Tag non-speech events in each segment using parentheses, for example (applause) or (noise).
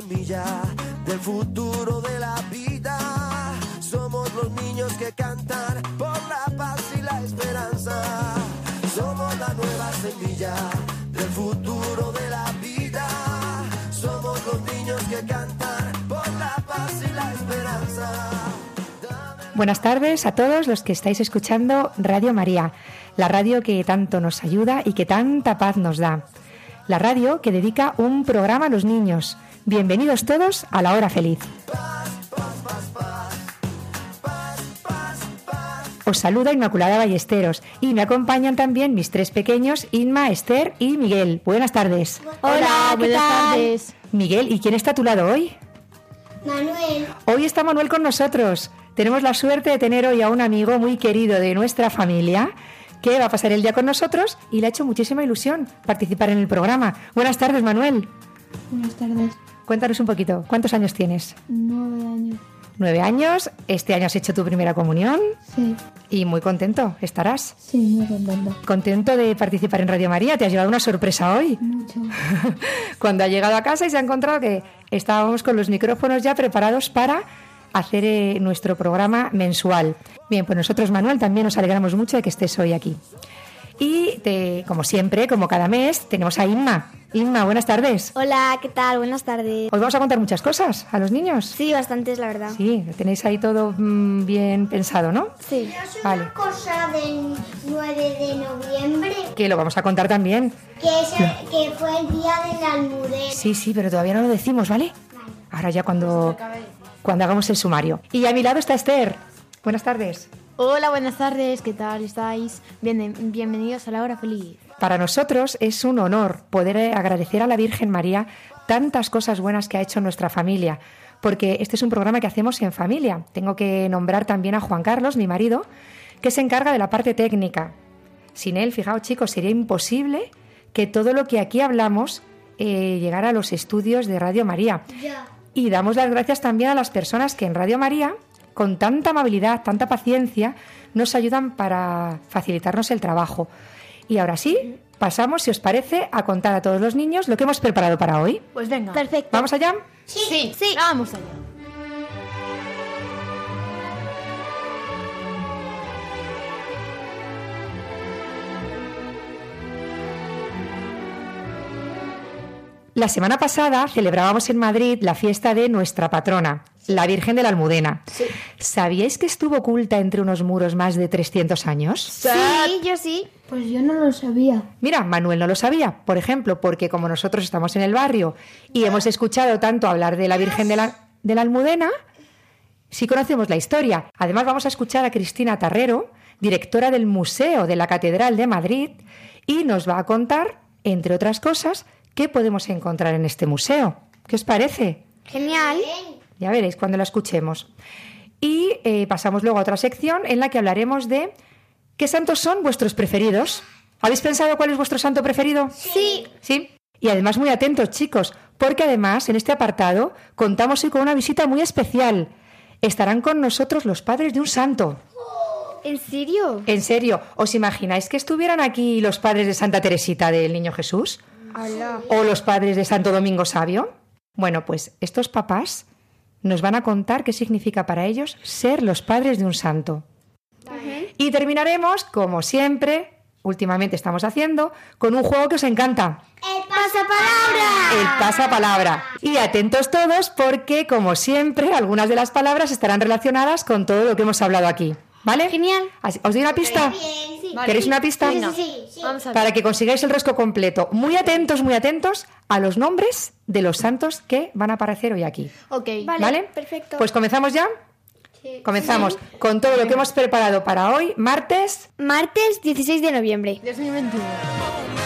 Semilla del futuro de la vida. Somos los niños que cantan por la paz y la esperanza. Somos la nueva semilla del futuro de la vida. Somos los niños que cantan por la paz y la esperanza. Buenas tardes a todos los que estáis escuchando Radio María, la radio que tanto nos ayuda y que tanta paz nos da. La radio que dedica un programa a los niños. Bienvenidos todos a la hora feliz. Os saluda Inmaculada Ballesteros y me acompañan también mis tres pequeños, Inma, Esther y Miguel. Buenas tardes. Hola, buenas tardes. Miguel, ¿y quién está a tu lado hoy? Manuel, Hoy está Manuel con nosotros. Tenemos la suerte de tener hoy a un amigo muy querido de nuestra familia que va a pasar el día con nosotros y le ha hecho muchísima ilusión participar en el programa. Buenas tardes, Manuel. Buenas tardes. Cuéntanos un poquito, ¿cuántos años tienes? Nueve años. Nueve años, este año has hecho tu primera comunión Sí, y muy contento estarás. sí, muy contento. Contento de participar en Radio María, te has llevado una sorpresa hoy. Mucho. (laughs) Cuando ha llegado a casa y se ha encontrado que estábamos con los micrófonos ya preparados para hacer eh, nuestro programa mensual. Bien, pues nosotros, Manuel, también nos alegramos mucho de que estés hoy aquí. Y te- como siempre, como cada mes, tenemos a Inma. Inma, buenas tardes. Hola, ¿qué tal? Buenas tardes. Hoy vamos a contar muchas cosas a los niños. Sí, bastantes, la verdad. Sí, lo tenéis ahí todo mm, bien pensado, ¿no? Sí. Vale, cosa del 9 de noviembre, que lo vamos a contar también. que, es el- que fue el día de la almudena. Sí, sí, pero todavía no lo decimos, ¿vale? Ahora ya cuando, cuando hagamos el sumario. Y a mi lado está Esther. Buenas tardes. Hola, buenas tardes. ¿Qué tal estáis? Bien- bienvenidos a la hora feliz. Para nosotros es un honor poder eh, agradecer a la Virgen María tantas cosas buenas que ha hecho nuestra familia, porque este es un programa que hacemos en familia. Tengo que nombrar también a Juan Carlos, mi marido, que se encarga de la parte técnica. Sin él, fijaos chicos, sería imposible que todo lo que aquí hablamos eh, llegara a los estudios de Radio María. Y damos las gracias también a las personas que en Radio María, con tanta amabilidad, tanta paciencia, nos ayudan para facilitarnos el trabajo. Y ahora sí, pasamos, si os parece, a contar a todos los niños lo que hemos preparado para hoy. Pues venga. Perfecto. ¿Vamos allá? Sí, sí. Vamos allá. La semana pasada celebrábamos en Madrid la fiesta de nuestra patrona, la Virgen de la Almudena. ¿Sabíais que estuvo oculta entre unos muros más de 300 años? Sí, yo sí. Pues yo no lo sabía. Mira, Manuel no lo sabía, por ejemplo, porque como nosotros estamos en el barrio y hemos escuchado tanto hablar de la Virgen de la, de la Almudena, sí conocemos la historia. Además vamos a escuchar a Cristina Tarrero, directora del Museo de la Catedral de Madrid, y nos va a contar, entre otras cosas, qué podemos encontrar en este museo. ¿Qué os parece? Genial. Ya veréis cuando la escuchemos. Y eh, pasamos luego a otra sección en la que hablaremos de qué santos son vuestros preferidos. ¿Habéis pensado cuál es vuestro santo preferido? Sí. Sí. Y además muy atentos, chicos, porque además en este apartado contamos hoy con una visita muy especial. Estarán con nosotros los padres de un santo. ¿En serio? En serio, ¿os imagináis que estuvieran aquí los padres de Santa Teresita del Niño Jesús? Hola. ¿O los padres de Santo Domingo Sabio? Bueno, pues estos papás nos van a contar qué significa para ellos ser los padres de un santo. Y terminaremos, como siempre, últimamente estamos haciendo, con un juego que os encanta. ¡El pasapalabra! El pasapalabra. Y atentos todos porque, como siempre, algunas de las palabras estarán relacionadas con todo lo que hemos hablado aquí. ¿Vale? Genial. Así- ¿Os doy una pista? Bien, sí. ¿Queréis una pista? Sí, sí, sí. Vamos a ver. Para que consigáis el resco completo. Muy atentos, muy atentos a los nombres de los santos que van a aparecer hoy aquí. Ok. Vale, ¿Vale? perfecto. Pues comenzamos ya. Comenzamos con todo lo que hemos preparado para hoy, martes. Martes 16 de noviembre. 2021.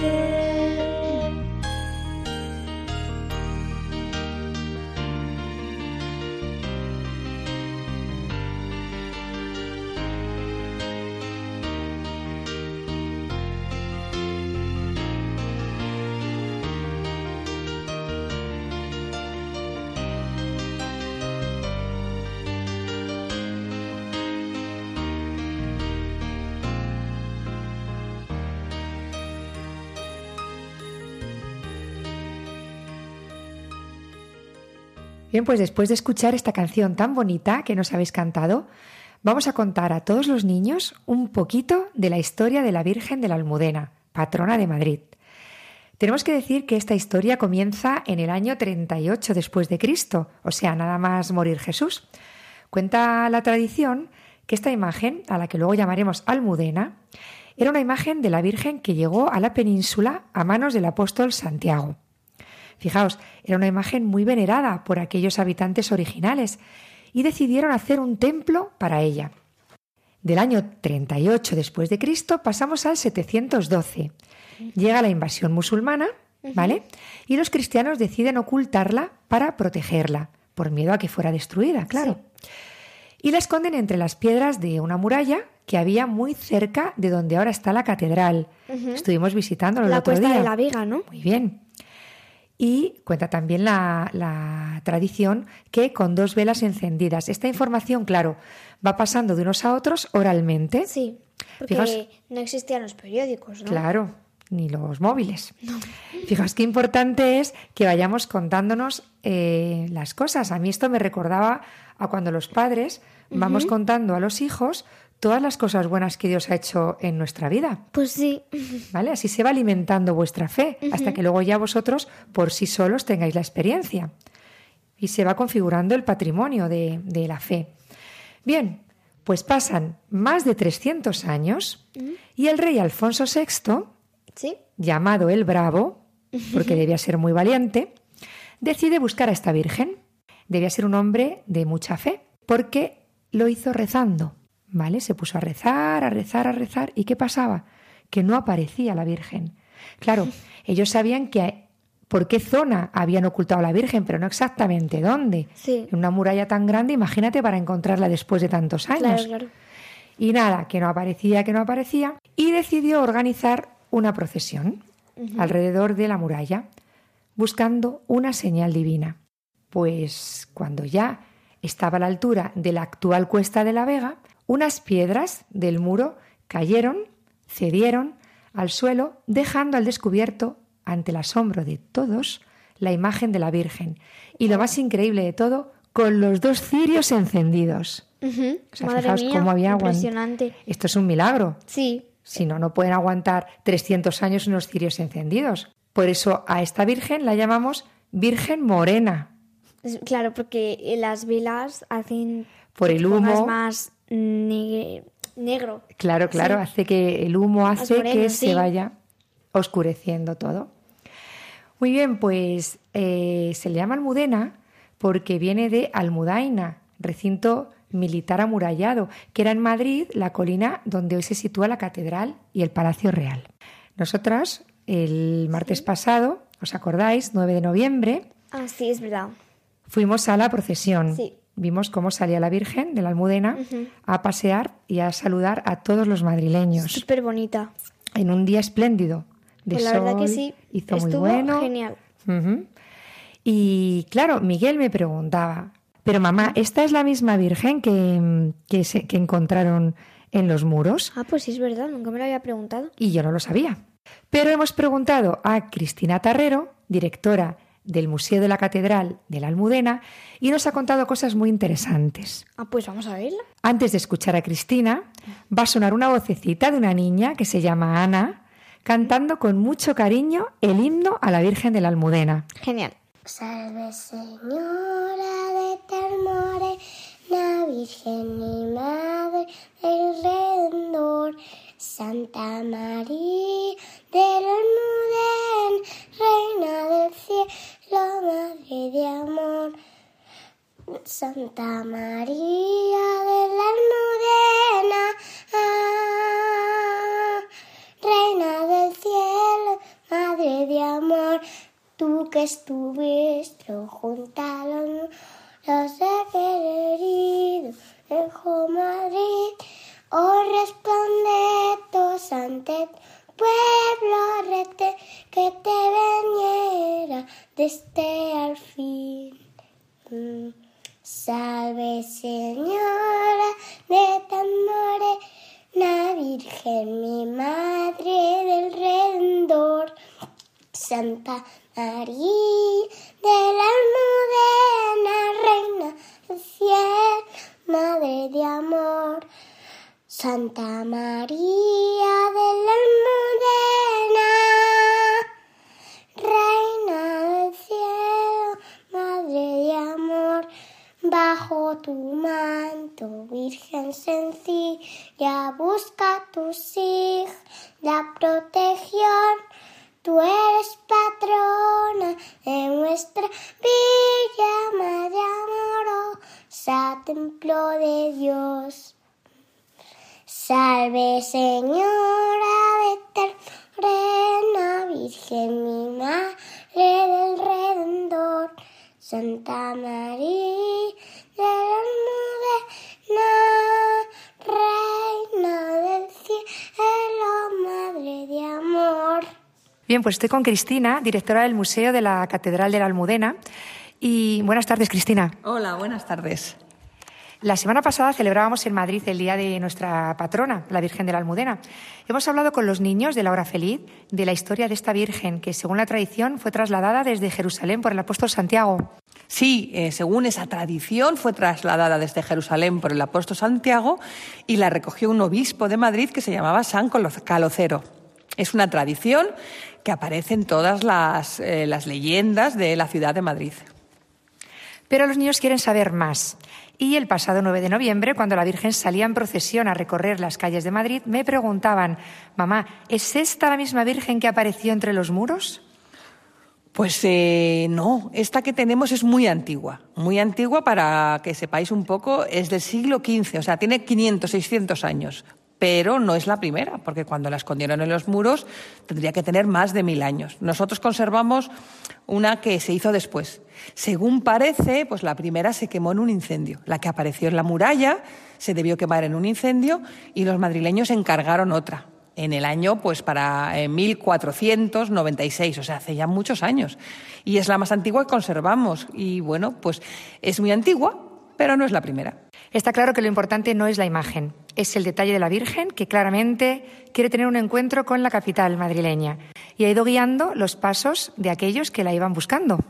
Madre. Bien, pues después de escuchar esta canción tan bonita que nos habéis cantado, vamos a contar a todos los niños un poquito de la historia de la Virgen de la Almudena, patrona de Madrid. Tenemos que decir que esta historia comienza en el año 38 después de Cristo, o sea, nada más morir Jesús. Cuenta la tradición que esta imagen, a la que luego llamaremos Almudena, era una imagen de la Virgen que llegó a la península a manos del apóstol Santiago. Fijaos, era una imagen muy venerada por aquellos habitantes originales y decidieron hacer un templo para ella. Del año 38 después de Cristo pasamos al 712. Llega la invasión musulmana, ¿vale? Y los cristianos deciden ocultarla para protegerla, por miedo a que fuera destruida, claro. Y la esconden entre las piedras de una muralla que había muy cerca de donde ahora está la catedral. Estuvimos visitándolo el La otro cuesta día. de la Viga, ¿no? Muy bien. Y cuenta también la, la tradición que con dos velas encendidas. Esta información, claro, va pasando de unos a otros oralmente. Sí, porque Fijaos- no existían los periódicos, ¿no? Claro, ni los móviles. Fijaos qué importante es que vayamos contándonos eh, las cosas. A mí esto me recordaba a cuando los padres vamos contando a los hijos todas las cosas buenas que Dios ha hecho en nuestra vida. Pues sí. ¿Vale? Así se va alimentando vuestra fe, hasta que luego ya vosotros por sí solos tengáis la experiencia. Y se va configurando el patrimonio de, de la fe. Bien, pues pasan más de 300 años y el rey Alfonso VI, Sí. llamado el Bravo, porque debía ser muy valiente, decide buscar a esta Virgen. Debía ser un hombre de mucha fe, porque lo hizo rezando, ¿vale? Se puso a rezar, a rezar, a rezar. ¿Y qué pasaba? Que no aparecía la Virgen. Claro, (laughs) ellos sabían que por qué zona habían ocultado a la Virgen, pero no exactamente dónde. Sí. En una muralla tan grande, imagínate para encontrarla después de tantos años. Claro, claro. Y nada, que no aparecía, que no aparecía. Y decidió organizar una procesión alrededor de la muralla, buscando una señal divina. Pues cuando ya estaba a la altura de la actual Cuesta de la Vega, unas piedras del muro cayeron, cedieron al suelo, dejando al descubierto, ante el asombro de todos, la imagen de la Virgen. Y lo más increíble de todo, con los dos cirios encendidos. Ujú. O sea, Madre fijaos mía, cómo había impresionante. Esto es un milagro. Sí, Si no, no pueden aguantar 300 años unos cirios encendidos. Por eso a esta Virgen la llamamos Virgen Morena. claro, porque las velas hacen Por el humo. más ne- negro. Claro, claro, Sí. hace que el humo hace que sí. se vaya oscureciendo todo. Muy bien, pues eh, se le llama Almudena porque viene de Almudaina, recinto militar amurallado, que era en Madrid la colina donde hoy se sitúa la catedral y el Palacio Real. Nosotras, el martes pasado, ¿os acordáis? 9 de noviembre, Ah, sí, es verdad. fuimos a la procesión. Sí. Vimos cómo salía la Virgen de la Almudena a pasear y a saludar a todos los madrileños Súper bonita. en un día espléndido. De Pues la verdad que sol, sí. Hizo Estuvo muy bueno. genial. Y claro, Miguel me preguntaba, Pero mamá, ¿esta es la misma Virgen que, que, se- que encontraron en los muros? Ah, pues sí, es verdad, nunca me lo había preguntado. Y yo no lo sabía. Pero hemos preguntado a Cristina Tarrero, directora del Museo de la Catedral de la Almudena, y nos ha contado cosas muy interesantes. Ah, pues vamos a verla. Antes de escuchar a Cristina, va a sonar una vocecita de una niña que se llama Ana, cantando con mucho cariño el himno a la Virgen de la Almudena. Genial. Salve Señora de Termore, la Virgen y Madre del Redentor, Santa María del Almudén, Reina del cielo, Madre de amor. Santa María de la Almudena, Reina del cielo, Madre de amor, tú que estuviste junto a los los heridos en Madrid, oh responde tos ante pueblo rete que te veniera desde al fin. Salve Señora de Tamore, la Virgen mi Madre del Redentor, Santa María de la Almudena, Reina del cielo, Madre de amor. Santa María de la Almudena, Reina bajo tu manto, Virgen sencilla, busca tu sig, la protección. Tú eres patrona de nuestra villa, Madre amorosa, templo de Dios. Salve Señora de Reina, Virgen mi Madre del Redentor, Santa María de la Almudena, Reina del cielo, Madre de amor. Bien, pues estoy con Cristina, directora del Museo de la Catedral de la Almudena. Y buenas tardes, Cristina. Hola, buenas tardes. La semana pasada celebrábamos en Madrid el día de nuestra patrona, la Virgen de la Almudena. Hemos hablado con los niños de la hora feliz de la historia de esta Virgen, que según la tradición fue trasladada desde Jerusalén por el apóstol Santiago. Sí, eh, según esa tradición fue trasladada desde Jerusalén por el apóstol Santiago y la recogió un obispo de Madrid que se llamaba San Calocero. Es una tradición que aparece en todas las, eh, las leyendas de la ciudad de Madrid. Pero los niños quieren saber más. Y el pasado 9 de noviembre, cuando la Virgen salía en procesión a recorrer las calles de Madrid, me preguntaban, mamá, ¿es esta la misma Virgen que apareció entre los muros? Pues eh, no, esta que tenemos es muy antigua, muy antigua para que sepáis un poco, es del siglo XV, o sea, tiene 500, 600 años, pero no es la primera, porque cuando la escondieron en los muros tendría que tener más de mil años. Nosotros conservamos una que se hizo después. Según parece, pues la primera se quemó en un incendio. La que apareció en la muralla se debió quemar en un incendio y los madrileños encargaron otra en el año, pues para eh, 1496, o sea, hace ya muchos años. Y es la más antigua que conservamos. Y bueno, pues es muy antigua, pero no es la primera. Está claro que lo importante no es la imagen, es el detalle de la Virgen que claramente quiere tener un encuentro con la capital madrileña y ha ido guiando los pasos de aquellos que la iban buscando.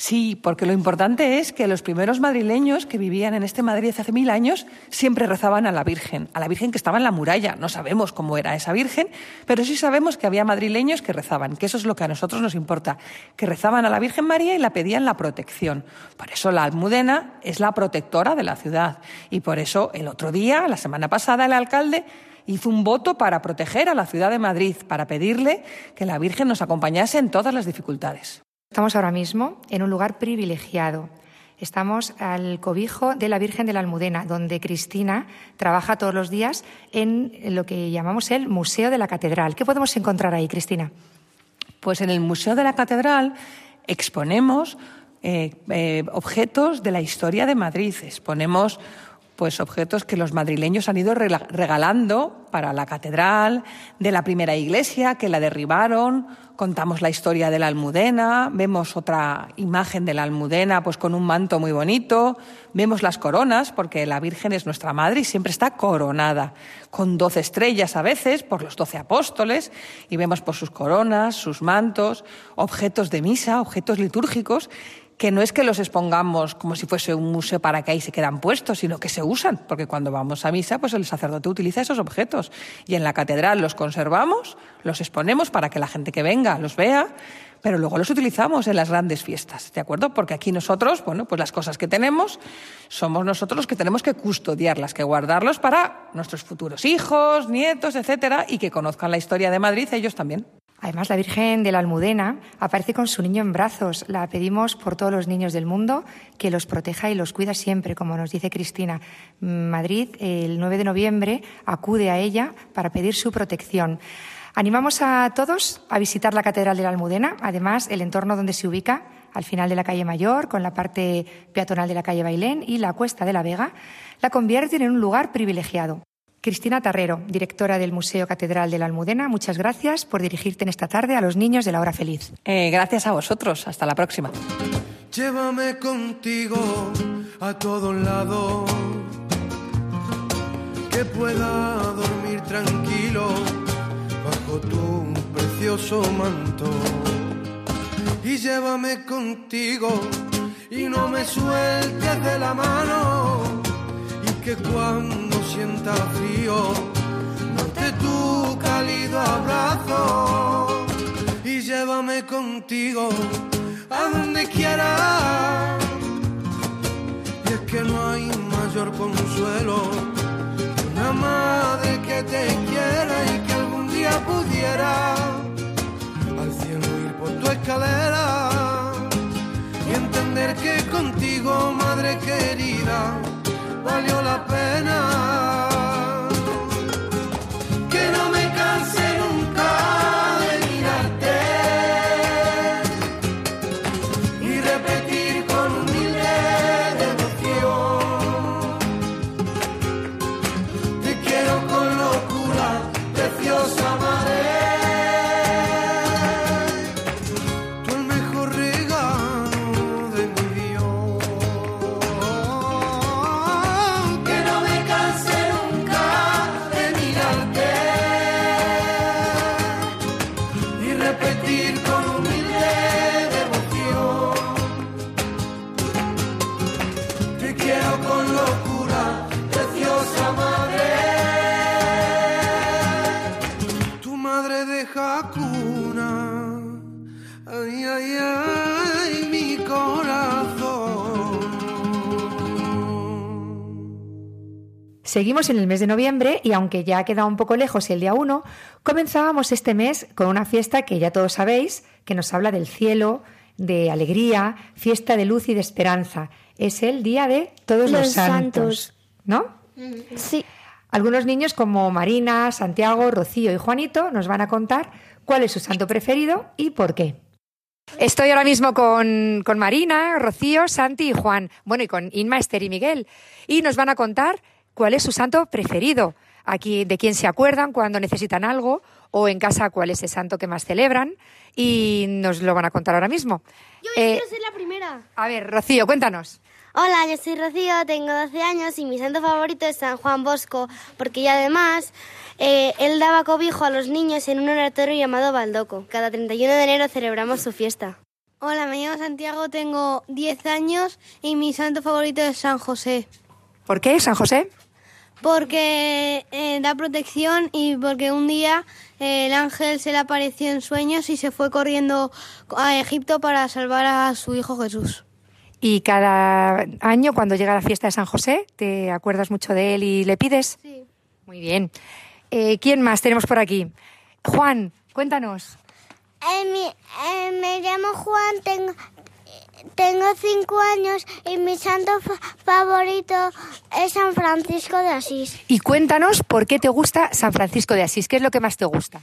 Sí, porque lo importante es que los primeros madrileños que vivían en este Madrid hace mil años siempre rezaban a la Virgen, a la Virgen que estaba en la muralla. No sabemos cómo era esa Virgen, pero sí sabemos que había madrileños que rezaban, que eso es lo que a nosotros nos importa, que rezaban a la Virgen María y la pedían la protección. Por eso la Almudena es la protectora de la ciudad y por eso el otro día, la semana pasada, el alcalde hizo un voto para proteger a la ciudad de Madrid, para pedirle que la Virgen nos acompañase en todas las dificultades. Estamos ahora mismo en un lugar privilegiado. Estamos al cobijo de la Virgen de la Almudena, donde Cristina trabaja todos los días en lo que llamamos el Museo de la Catedral. ¿Qué podemos encontrar ahí, Cristina? Pues en el Museo de la Catedral exponemos eh, eh, objetos de la historia de Madrid. Exponemos pues objetos que los madrileños han ido regalando para la catedral de la primera iglesia que la derribaron. Contamos la historia de la Almudena, vemos otra imagen de la Almudena pues con un manto muy bonito, vemos las coronas porque la Virgen es nuestra madre y siempre está coronada, con doce estrellas a veces por los doce apóstoles y vemos por sus coronas, sus mantos, objetos de misa, objetos litúrgicos que no es que los expongamos como si fuese un museo para que ahí se quedan puestos, sino que se usan, porque cuando vamos a misa, pues el sacerdote utiliza esos objetos y en la catedral los conservamos, los exponemos para que la gente que venga los vea, pero luego los utilizamos en las grandes fiestas, ¿de acuerdo? Porque aquí nosotros, bueno, pues las cosas que tenemos somos nosotros los que tenemos que custodiarlas, que guardarlos para nuestros futuros hijos, nietos, etcétera, y que conozcan la historia de Madrid ellos también. Además, la Virgen de la Almudena aparece con su niño en brazos. La pedimos por todos los niños del mundo que los proteja y los cuida siempre, como nos dice Cristina. Madrid, el 9 de noviembre, acude a ella para pedir su protección. Animamos a todos a visitar la Catedral de la Almudena, además el entorno donde se ubica, al final de la calle Mayor, con la parte peatonal de la calle Bailén y la Cuesta de la Vega, la convierten en un lugar privilegiado. Cristina Tarrero, directora del Museo Catedral de la Almudena, muchas gracias por dirigirte en esta tarde a los niños de la hora feliz. Eh, gracias a vosotros. Hasta la próxima. Llévame contigo a todos lados, que pueda dormir tranquilo bajo tu precioso manto. Y llévame contigo y no me sueltes de la mano, y que cuando sienta frío note tu cálido abrazo. Y llévame contigo a donde quiera. Y es que no hay mayor consuelo que una madre que te quiera y que algún día pudiera al cielo ir por tu escalera y entender que contigo, madre querida, valió la pena. Seguimos en el mes de noviembre y aunque ya ha quedado un poco lejos el día 1, comenzábamos este mes con una fiesta que ya todos sabéis, que nos habla del cielo, de alegría, fiesta de luz y de esperanza. Es el día de todos los, Los santos, santos. ¿no? Sí. Algunos niños como Marina, Santiago, Rocío y Juanito nos van a contar cuál es su santo preferido y por qué. Estoy ahora mismo con, con Marina, Rocío, Santi y Juan. Bueno, y con Inma, Esther y Miguel. Y nos van a contar cuál es su santo preferido. Aquí de quién se acuerdan cuando necesitan algo o en casa cuál es el santo que más celebran. Y nos lo van a contar ahora mismo. Yo Eh, quiero ser la primera. a ver, Rocío, cuéntanos. Hola, yo soy Rocío, tengo 12 años y mi santo favorito es San Juan Bosco, porque y además eh, él daba cobijo a los niños en un oratorio llamado Baldoco. Cada 31 de enero celebramos su fiesta. Hola, me llamo Santiago, tengo 10 años y mi santo favorito es San José, ¿Por qué, San José? Porque eh, da protección y porque un día eh, el ángel se le apareció en sueños y se fue corriendo a Egipto para salvar a su hijo Jesús. Y cada año, cuando llega la fiesta de San José, ¿te acuerdas mucho de él y le pides? Sí. Muy bien. Eh, ¿Quién más tenemos por aquí? Juan, cuéntanos. Eh, mi- eh, me llamo Juan, tengo, tengo cinco años y mi santo fa- favorito es San Francisco de Asís. Y cuéntanos por qué te gusta San Francisco de Asís. ¿Qué es lo que más te gusta?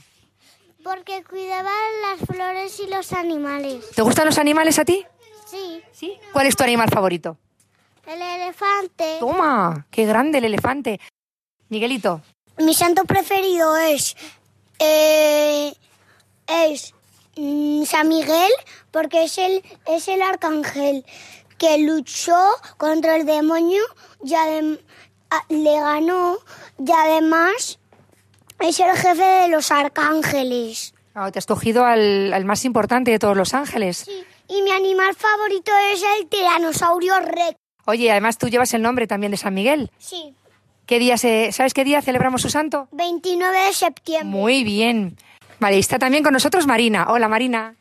Porque cuidaba las flores y los animales. ¿Te gustan los animales a ti? Sí, Sí. ¿Cuál es tu animal favorito? El elefante. Toma, qué grande el elefante. Miguelito, Mi santo preferido es. eh, es. Mm, San Miguel, porque es el, es el arcángel que luchó contra el demonio y adem- a- le ganó. Y además es el jefe de los arcángeles. ah, te has cogido al, al más importante de todos los ángeles. Y mi animal favorito es el tiranosaurio rex. Oye, además tú llevas el nombre también de San Miguel. Sí. ¿Qué día se, ¿Sabes qué día celebramos su santo? 29 de septiembre. Muy bien. Vale, y está también con nosotros Marina. Hola, Marina.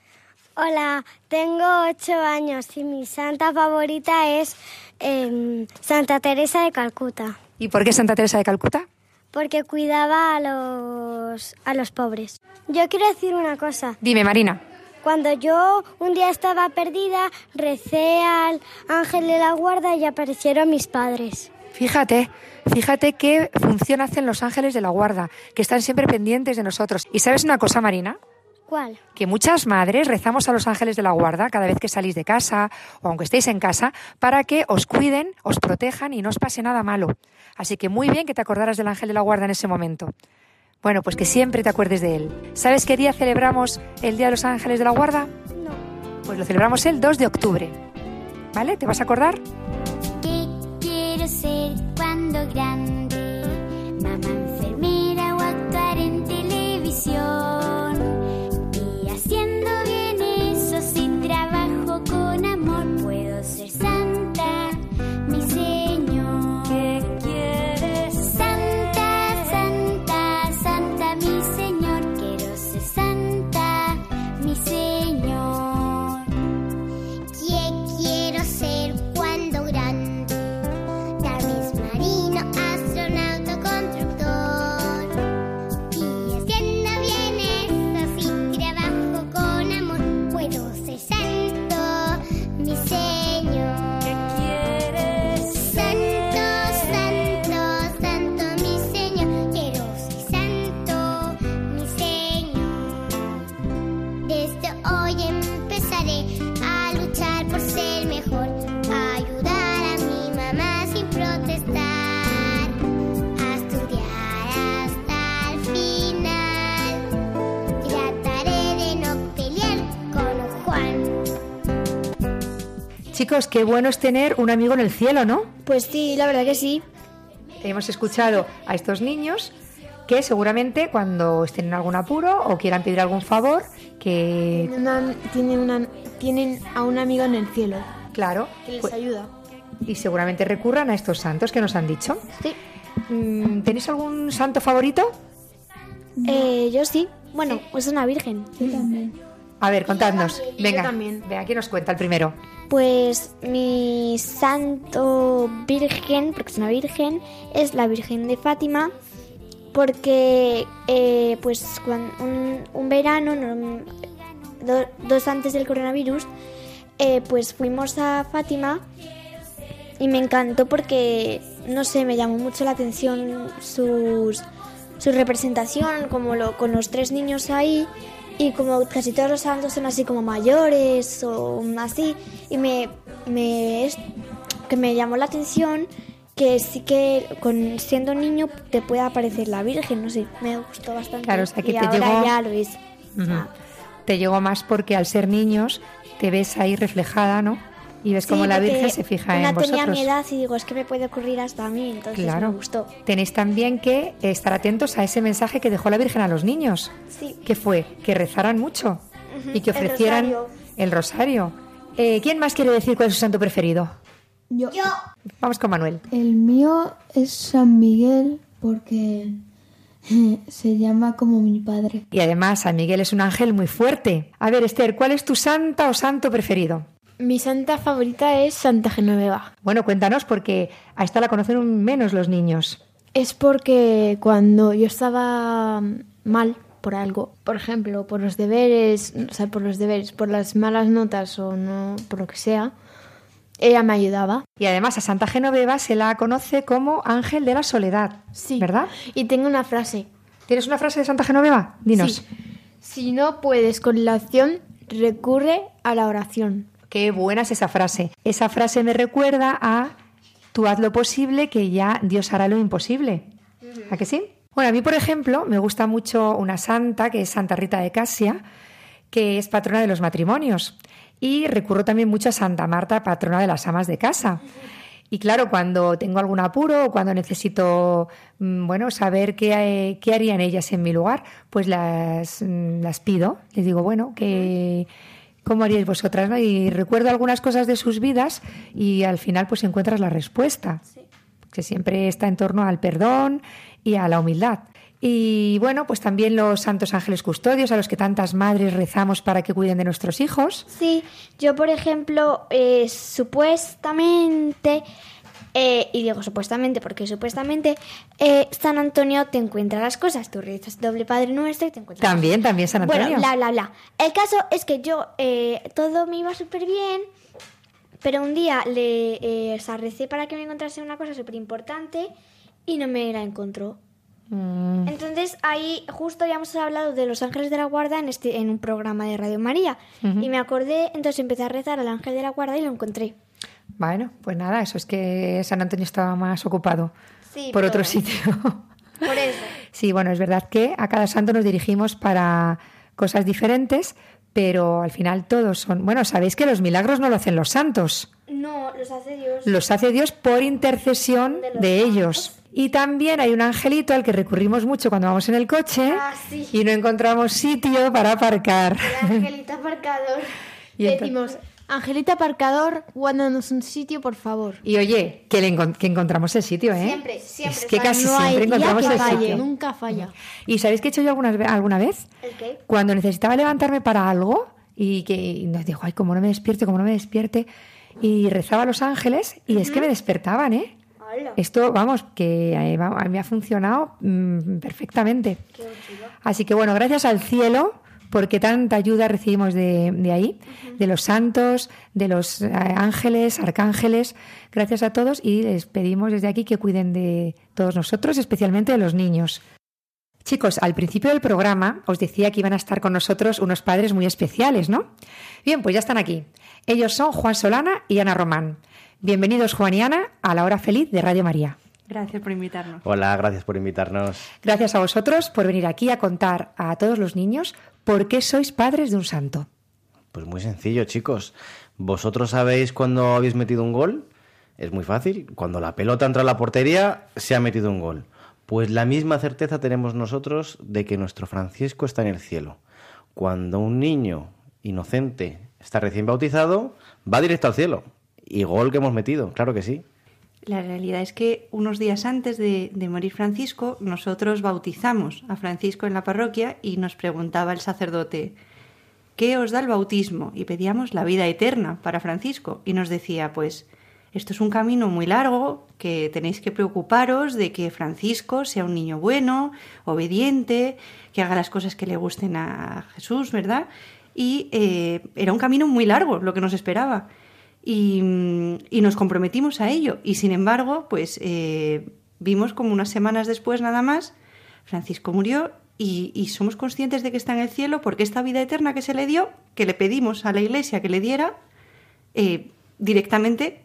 Hola, tengo ocho años y mi santa favorita es em, Santa Teresa de Calcuta, ¿Y por qué Santa Teresa de Calcuta? porque cuidaba a los, a los pobres. Yo quiero decir una cosa. Dime, Marina. Cuando yo un día estaba perdida, recé al ángel de la guarda y aparecieron mis padres. Fíjate, fíjate qué función hacen los ángeles de la guarda, que están siempre pendientes de nosotros. ¿Y sabes una cosa, Marina? ¿Cuál? que muchas madres rezamos a los ángeles de la guarda cada vez que salís de casa o aunque estéis en casa para que os cuiden, os protejan y no os pase nada malo. Así que muy bien que te acordaras del ángel de la guarda en ese momento. Bueno, pues que siempre te acuerdes de él. ¿Sabes qué día celebramos el Día de los Ángeles de la Guarda? No. Pues lo celebramos el 2 de octubre. ¿Vale? ¿Te vas a acordar? ¿Qué quiero ser cuando grande? Qué bueno es tener un amigo en el cielo, ¿no? Pues sí, la verdad que sí. Hemos escuchado a estos niños que seguramente cuando estén en algún apuro o quieran pedir algún favor, que Tienen, una- tienen una- tienen a un amigo en el cielo claro, que les pues- ayuda. y seguramente recurran a estos santos que nos han dicho. Sí. Mm, ¿Tenéis algún santo favorito? Eh, yo sí. Bueno, es una virgen. A ver, contadnos. Venga, también. venga, ¿quién nos cuenta el primero? Pues mi santo virgen, porque es una virgen, es la Virgen de Fátima, porque eh, pues un, un verano, no- do- dos antes del coronavirus, eh, pues fuimos a Fátima y me encantó porque, no sé, me llamó mucho la atención sus, su representación, como lo, con los tres niños ahí, y como casi todos los santos son así como mayores o así, y me, me, que me llamó la atención que sí que con siendo niño te puede aparecer la Virgen, no sé, me gustó bastante. Claro, o sea, que y te ahora llegó- ya lo es. Ah, Te llegó más porque al ser niños te ves ahí reflejada, ¿no? Y ves cómo sí, la Virgen se fija una en tenía vosotros. mi edad y digo, es que me puede ocurrir hasta a mí, entonces Claro. me gustó. Tenéis también que estar atentos a ese mensaje que dejó la Virgen a los niños. Sí. que fue? Que rezaran mucho y que el ofrecieran rosario. el rosario. Eh, ¿Quién más quiere decir cuál es su santo preferido? Yo. Vamos con Manuel. El mío es San Miguel porque (laughs) se llama como mi padre. Y además, San Miguel es un ángel muy fuerte. A ver, Esther, ¿cuál es tu santa o santo preferido? Mi santa favorita es Santa Genoveva. Bueno, cuéntanos porque a esta la conocen menos los niños. Es porque cuando yo estaba mal por algo, por ejemplo, por los deberes, o sea, por los deberes, por las malas notas o no, por lo que sea, ella me ayudaba. Y además a Santa Genoveva se la conoce como ángel de la soledad. Sí. ¿Verdad? Y tengo una frase. ¿Tienes una frase de Santa Genoveva? Dinos. Sí. Si no puedes con la acción, recurre a la oración. Qué buena es esa frase. Esa frase me recuerda a tú haz lo posible que ya Dios hará lo imposible. ¿A que sí? Bueno, a mí, por ejemplo, me gusta mucho una santa que es Santa Rita de Casia, que es patrona de los matrimonios. Y recurro también mucho a Santa Marta, patrona de las amas de casa. Y claro, cuando tengo algún apuro o cuando necesito, mm, bueno, saber qué, eh, qué harían ellas en mi lugar, pues las, mm, las pido. Les digo, bueno, que cómo haríais vosotras, ¿no? Y recuerdo algunas cosas de sus vidas y al final pues encuentras la respuesta, que siempre está en torno al perdón y a la humildad. Y bueno, pues también los santos ángeles custodios a los que tantas madres rezamos para que cuiden de nuestros hijos. Sí, yo por ejemplo, eh, supuestamente, eh, y digo supuestamente porque supuestamente, eh, San Antonio te encuentra las cosas. Tú rezas doble Padre Nuestro y te encuentras También, también San Antonio. Bueno, bla, bla, bla. El caso es que yo, eh, todo me iba súper bien, pero un día le eh, o sea, recé para que me encontrase una cosa súper importante y no me la encontró. Mm, Entonces ahí justo habíamos hablado de los ángeles de la guarda en, este, en un programa de Radio María. Y me acordé, entonces empecé a rezar al ángel de la guarda y lo encontré. Bueno, pues nada, eso es que San Antonio estaba más ocupado Sí, por pero otro sitio. (laughs) Por eso. Sí, bueno, es verdad que a cada santo nos dirigimos para cosas diferentes, pero al final todos son... Bueno, sabéis que los milagros no lo hacen los santos, No, los hace Dios. los hace Dios por intercesión De santos. ellos. Y también hay un angelito al que recurrimos mucho cuando vamos en el coche Ah, sí. y no encontramos sitio para aparcar. El angelito aparcador. (laughs) Y entonces- Decimos, Angelita aparcador, guárdanos un sitio, por favor. Y oye, que, le encon- que encontramos el sitio, ¿eh? Siempre, siempre, Es que casi no siempre encontramos que el falle, sitio. nunca falla. ¿Y sabéis qué he hecho yo alguna, ve- alguna vez? ¿El qué? Cuando necesitaba levantarme para algo y que y nos dijo, ay, como no me despierte, como no me despierte, y rezaba a los ángeles y es que me despertaban, ¿eh? Esto, vamos, que eh, va- a mí me ha funcionado mm, perfectamente. Así que bueno, gracias al cielo, porque tanta ayuda recibimos de, de ahí, de los santos, de los eh, ángeles, arcángeles, gracias a todos y les pedimos desde aquí que cuiden de todos nosotros, especialmente de los niños. Chicos, al principio del programa os decía que iban a estar con nosotros unos padres muy especiales, ¿no? Bien, pues ya están aquí. Ellos son Juan Solana y Ana Román. Bienvenidos, Juan y Ana, a la hora feliz de Radio María. Gracias por invitarnos. Hola, gracias por invitarnos. Gracias a vosotros por venir aquí a contar a todos los niños por qué sois padres de un santo. Pues muy sencillo, chicos. ¿Vosotros sabéis cuándo habéis metido un gol? Es muy fácil. Cuando la pelota entra a la portería, se ha metido un gol. Pues la misma certeza tenemos nosotros de que nuestro Francisco está en el cielo. Cuando un niño inocente está recién bautizado, va directo al cielo. Y gol que hemos metido, claro que sí. La realidad es que unos días antes de, morir Francisco, nosotros bautizamos a Francisco en la parroquia y nos preguntaba el sacerdote, ¿qué os da el bautismo? Y pedíamos la vida eterna para Francisco. Y nos decía, pues, esto es un camino muy largo, que tenéis que preocuparos de que Francisco sea un niño bueno, obediente, que haga las cosas que le gusten a Jesús, ¿verdad? Y eh, era un camino muy largo lo que nos esperaba. Y, mm, y nos comprometimos a ello. Y sin embargo, pues eh, vimos como unas semanas después nada más, Francisco murió y, y somos conscientes de que está en el cielo porque esta vida eterna que se le dio, que le pedimos a la iglesia que le diera, eh, directamente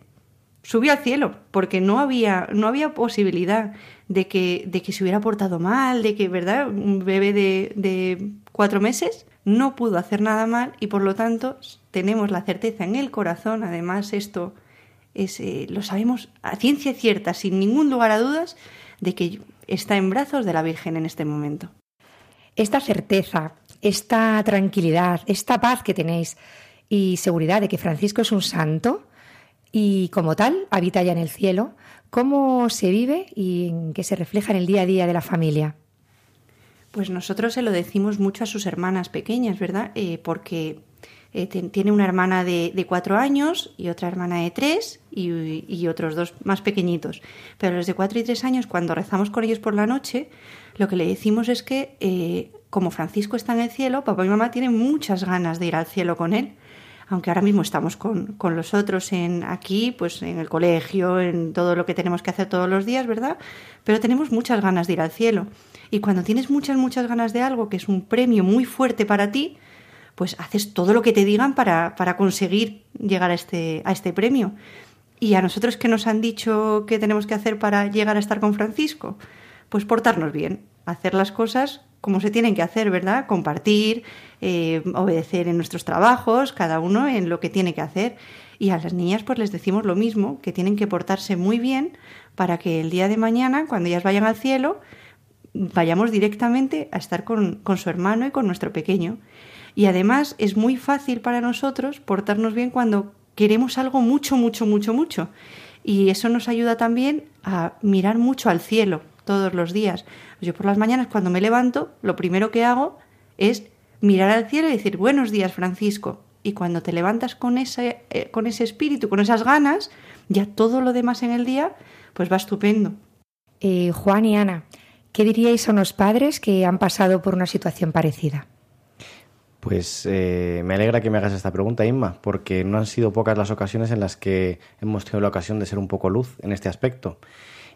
subió al cielo, porque no había, no había posibilidad de que, de que se hubiera portado mal, de que, ¿verdad? Un bebé de, de cuatro meses no pudo hacer nada mal y por lo tanto tenemos la certeza en el corazón, además esto es, eh, lo sabemos a ciencia cierta, sin ningún lugar a dudas, de que está en brazos de la Virgen en este momento. Esta certeza, esta tranquilidad, esta paz que tenéis y seguridad de que Francisco es un santo y como tal habita ya en el cielo, ¿cómo se vive y en qué se refleja en el día a día de la familia? Pues nosotros se lo decimos mucho a sus hermanas pequeñas, ¿verdad? Eh, porque eh, tiene una hermana de, cuatro años y otra hermana de tres y, y otros dos más pequeñitos. Pero los de cuatro y tres años, cuando rezamos con ellos por la noche, lo que le decimos es que, eh, como Francisco está en el cielo, papá y mamá tienen muchas ganas de ir al cielo con él. Aunque ahora mismo estamos con, con los otros en aquí, pues en el colegio, en todo lo que tenemos que hacer todos los días, ¿verdad? Pero tenemos muchas ganas de ir al cielo. Y cuando tienes muchas, muchas ganas de algo, que es un premio muy fuerte para ti, pues haces todo lo que te digan para, para conseguir llegar a este, a este premio. ¿Y a nosotros qué nos han dicho que tenemos que hacer para llegar a estar con Francisco? Pues portarnos bien, hacer las cosas como se tienen que hacer, ¿verdad? Compartir, eh, obedecer en nuestros trabajos, cada uno en lo que tiene que hacer. Y a las niñas pues les decimos lo mismo, que tienen que portarse muy bien para que el día de mañana, cuando ellas vayan al cielo, vayamos directamente a estar con, con su hermano y con nuestro pequeño. Y además es muy fácil para nosotros portarnos bien cuando queremos algo mucho, mucho, mucho, mucho. Y eso nos ayuda también a mirar mucho al cielo todos los días. Yo por las mañanas cuando me levanto, lo primero que hago es mirar al cielo y decir buenos días Francisco. Y cuando te levantas con ese, eh, con ese espíritu, con esas ganas, ya todo lo demás en el día, pues va estupendo. Eh, Juan y Ana, ¿qué diríais a unos padres que han pasado por una situación parecida? Pues eh, me alegra que me hagas esta pregunta, Inma, porque no han sido pocas las ocasiones en las que hemos tenido la ocasión de ser un poco luz en este aspecto.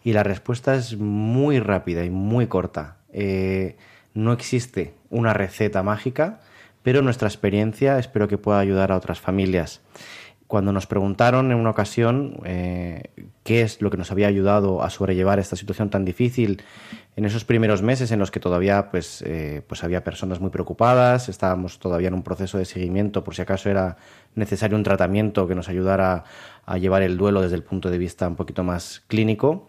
Y la respuesta es muy rápida y muy corta. Eh, no existe una receta mágica, pero nuestra experiencia espero que pueda ayudar a otras familias. Cuando nos preguntaron en una ocasión eh, qué es lo que nos había ayudado a sobrellevar esta situación tan difícil en esos primeros meses en los que todavía pues, eh, pues había personas muy preocupadas, estábamos todavía en un proceso de seguimiento por si acaso era necesario un tratamiento que nos ayudara a llevar el duelo desde el punto de vista un poquito más clínico,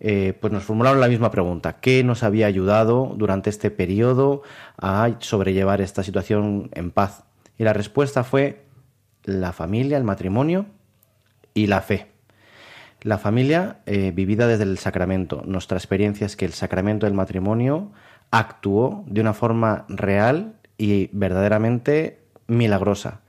eh, pues nos formularon la misma pregunta. ¿Qué nos había ayudado durante este periodo a sobrellevar esta situación en paz? Y la respuesta fue la familia, el matrimonio y la fe. La familia eh, vivida desde el sacramento. Nuestra experiencia es que el sacramento del matrimonio actuó de una forma real y verdaderamente milagrosa.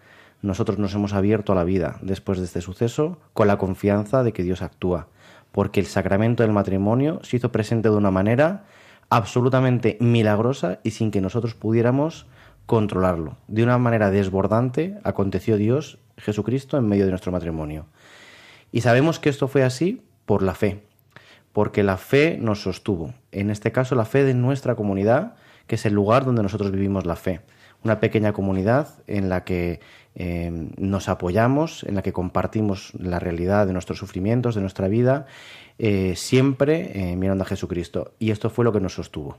Nosotros nos hemos abierto a la vida después de este suceso con la confianza de que Dios actúa, porque el sacramento del matrimonio se hizo presente de una manera absolutamente milagrosa y sin que nosotros pudiéramos controlarlo. De una manera desbordante aconteció Dios, Jesucristo, en medio de nuestro matrimonio. Y sabemos que esto fue así por la fe, porque la fe nos sostuvo. En este caso, la fe de nuestra comunidad, que es el lugar donde nosotros vivimos la fe. Una pequeña comunidad en la que eh, nos apoyamos, en la que compartimos la realidad de nuestros sufrimientos, de nuestra vida, eh, siempre eh, mirando a Jesucristo. Y esto fue lo que nos sostuvo.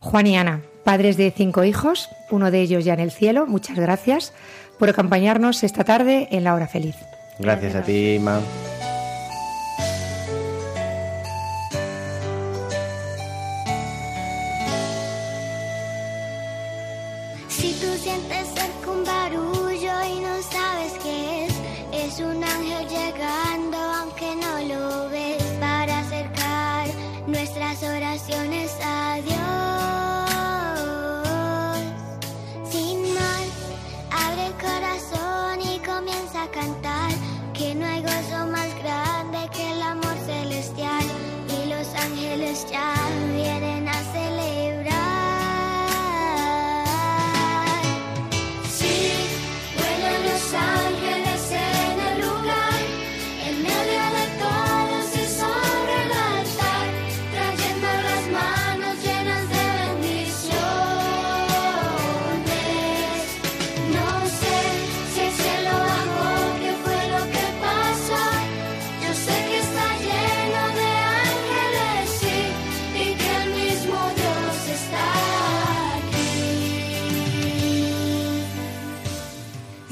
Juan y Ana, padres de cinco hijos, uno de ellos ya en el cielo, muchas gracias por acompañarnos esta tarde en la hora feliz. Gracias a ti, Inma.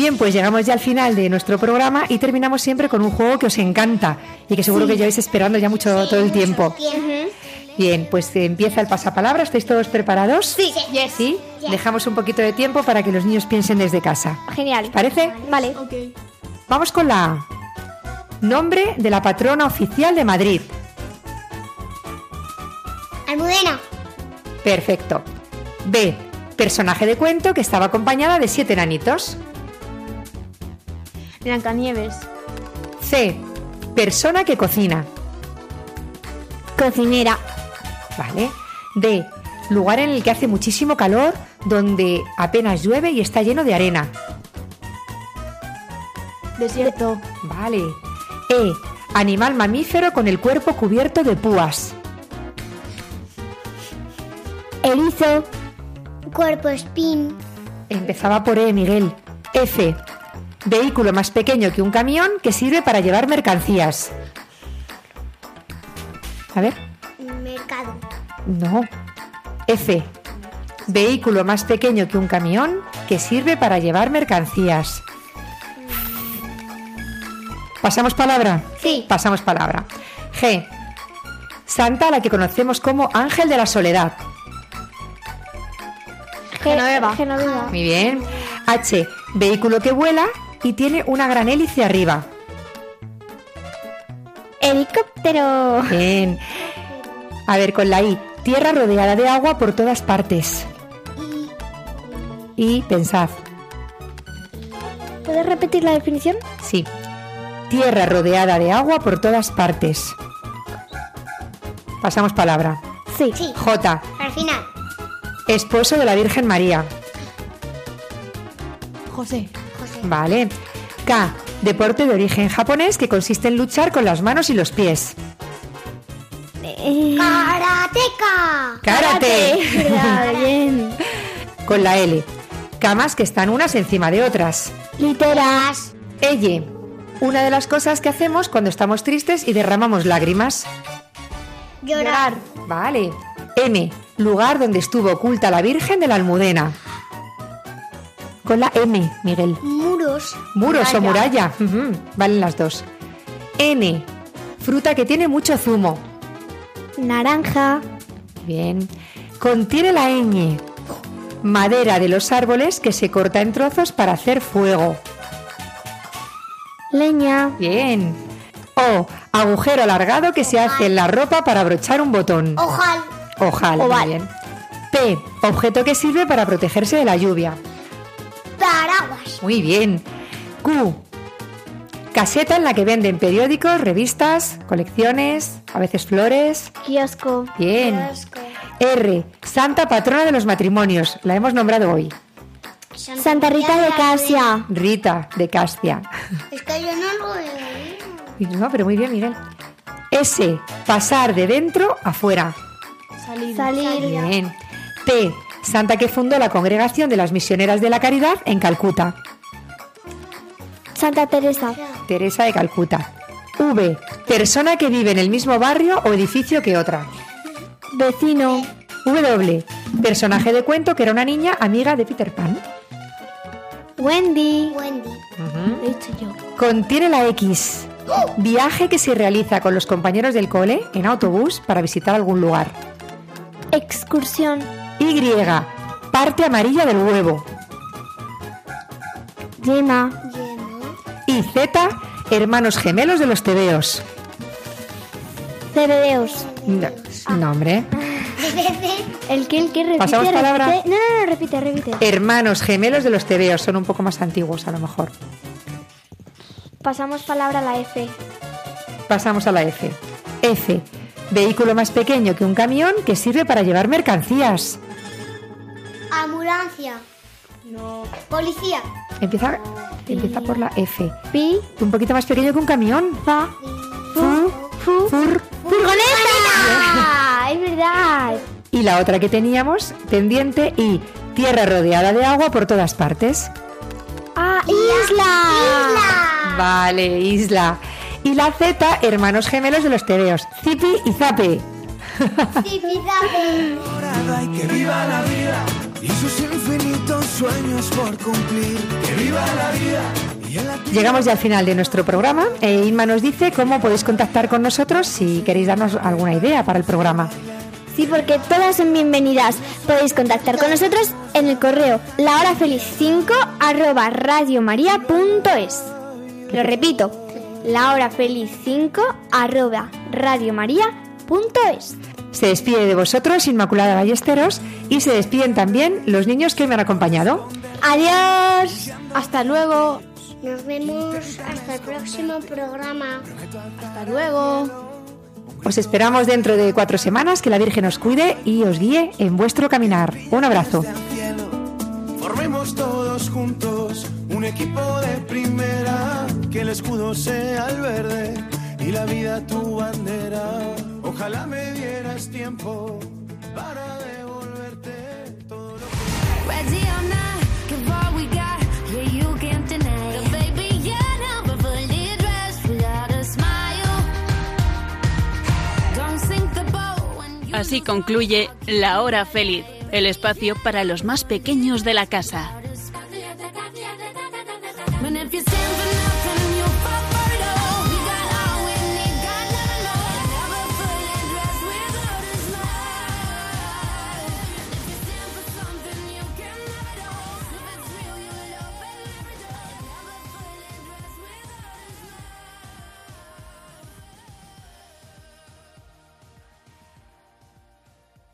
Bien, pues llegamos ya al final de nuestro programa y terminamos siempre con un juego que os encanta y que seguro que lleváis esperando ya mucho todo el tiempo. Bien, pues empieza el pasapalabra. ¿Estáis todos preparados? Sí. ¿Sí? Dejamos un poquito de tiempo para que los niños piensen desde casa. Genial. ¿Parece? Vale. Vamos con la A. Nombre de la patrona oficial de Madrid. Almudena. Perfecto. B. Personaje de cuento que estaba acompañada de siete enanitos. Blancanieves. C. Persona que cocina. Cocinera. Vale. D. Lugar en el que hace muchísimo calor, donde apenas llueve y está lleno de arena. Desierto. Vale. E. Animal mamífero con el cuerpo cubierto de púas. Erizo. Cuerpo espín. Empezaba por E, Miguel. F. Vehículo más pequeño que un camión que sirve para llevar mercancías. A ver. Mercado. No. F. Vehículo más pequeño que un camión que sirve para llevar mercancías. ¿Pasamos palabra? Sí. Pasamos palabra. G. Santa, a la que conocemos como Ángel de la Soledad. Genoveva. Genoveva. Muy bien. H. Vehículo que vuela y tiene una gran hélice arriba. Helicóptero. Bien. A ver, con la I. Tierra rodeada de agua por todas partes. Y pensad, ¿Puedes repetir la definición? sí. Tierra rodeada de agua por todas partes. Pasamos palabra. Sí. Sí. J. Al final. Esposo de la Virgen María. José. Vale. K. Deporte de origen japonés que consiste en luchar con las manos y los pies. Eh, Karateka. ¡Karate! (laughs) Ah, bien. Con la L. Camas que están unas encima de otras. Literas. Elle. Una de las cosas que hacemos cuando estamos tristes y derramamos lágrimas. Llorar. Vale. M. Lugar donde estuvo oculta la Virgen de la Almudena. Con la M, Miguel. Muros. Muros o muralla. Valen las dos. N. Fruta que tiene mucho zumo. Naranja. Bien. Contiene la ñ. Madera de los árboles que se corta en trozos para hacer fuego. Leña. Bien. O. Agujero alargado que se hace en la ropa para abrochar un botón. Ojal. Ojal. muy bien. P. Objeto que sirve para protegerse de la lluvia. Muy bien. Q. Caseta en la que venden periódicos, revistas, colecciones, a veces flores. Kiosco. Bien. R. Santa patrona de los matrimonios. La hemos nombrado hoy. Santa Rita de Casia. Rita de Castia. Es que yo no lo No, pero muy bien, Miguel. S. Pasar de dentro a fuera. Salir. Salir. Bien. T. Santa que fundó la Congregación de las Misioneras de la Caridad en Calcuta. Santa Teresa. Teresa de Calcuta. V. Persona que vive en el mismo barrio o edificio que otra. Vecino. W. Personaje de cuento que era una niña amiga de Peter Pan. Wendy. Wendy. Lo he dicho yo. Contiene la X. Viaje que se realiza con los compañeros del cole en autobús para visitar algún lugar. Excursión. Y. Parte amarilla del huevo. Yema. Y Z. Hermanos gemelos de los tebeos. Cebedeos. No, no, hombre. (laughs) El que, el que repite, ¿Pasamos repite. palabra? No, no, no, repite, repite. Hermanos gemelos de los tebeos. Son un poco más antiguos a lo mejor. Pasamos palabra a la F. Pasamos a la F. F. Vehículo más pequeño que un camión que sirve para llevar mercancías. Ambulancia. Policía. Empieza, empieza por la F. Pi. Un poquito más pequeño que un camión. Fa. Fu. Fu. Fur. ¡Furgoneta! es verdad. Y la otra que teníamos, pendiente y tierra rodeada de agua por todas partes. Ah, isla. Vale, isla. Y la Z, hermanos gemelos de los tebeos. Zipi y Zape. Dorada y que viva la vida y sus infinitos sueños por cumplir. Que viva la vida Llegamos ya al final de nuestro programa. E Inma nos dice cómo podéis contactar con nosotros si queréis darnos alguna idea para el programa. Sí, porque todas son bienvenidas. Podéis contactar con nosotros en el correo lahorafeliz5 arroba radiomaria.es. Lo repito, lahorafeliz5 arroba radiomaria.es. Se despide de vosotros Inmaculada Ballesteros y se despiden también los niños que me han acompañado. Adiós. Hasta luego. Nos vemos hasta el próximo programa. Hasta luego. Os esperamos dentro de cuatro semanas, que la Virgen os cuide y os guíe en vuestro caminar. Un abrazo. Formemos todos juntos un equipo de primera. Que el escudo sea el verde y la vida tu bandera. Ojalá me dieras tiempo para devolverte todo Así concluye La Hora Feliz, el espacio para los más pequeños de la casa.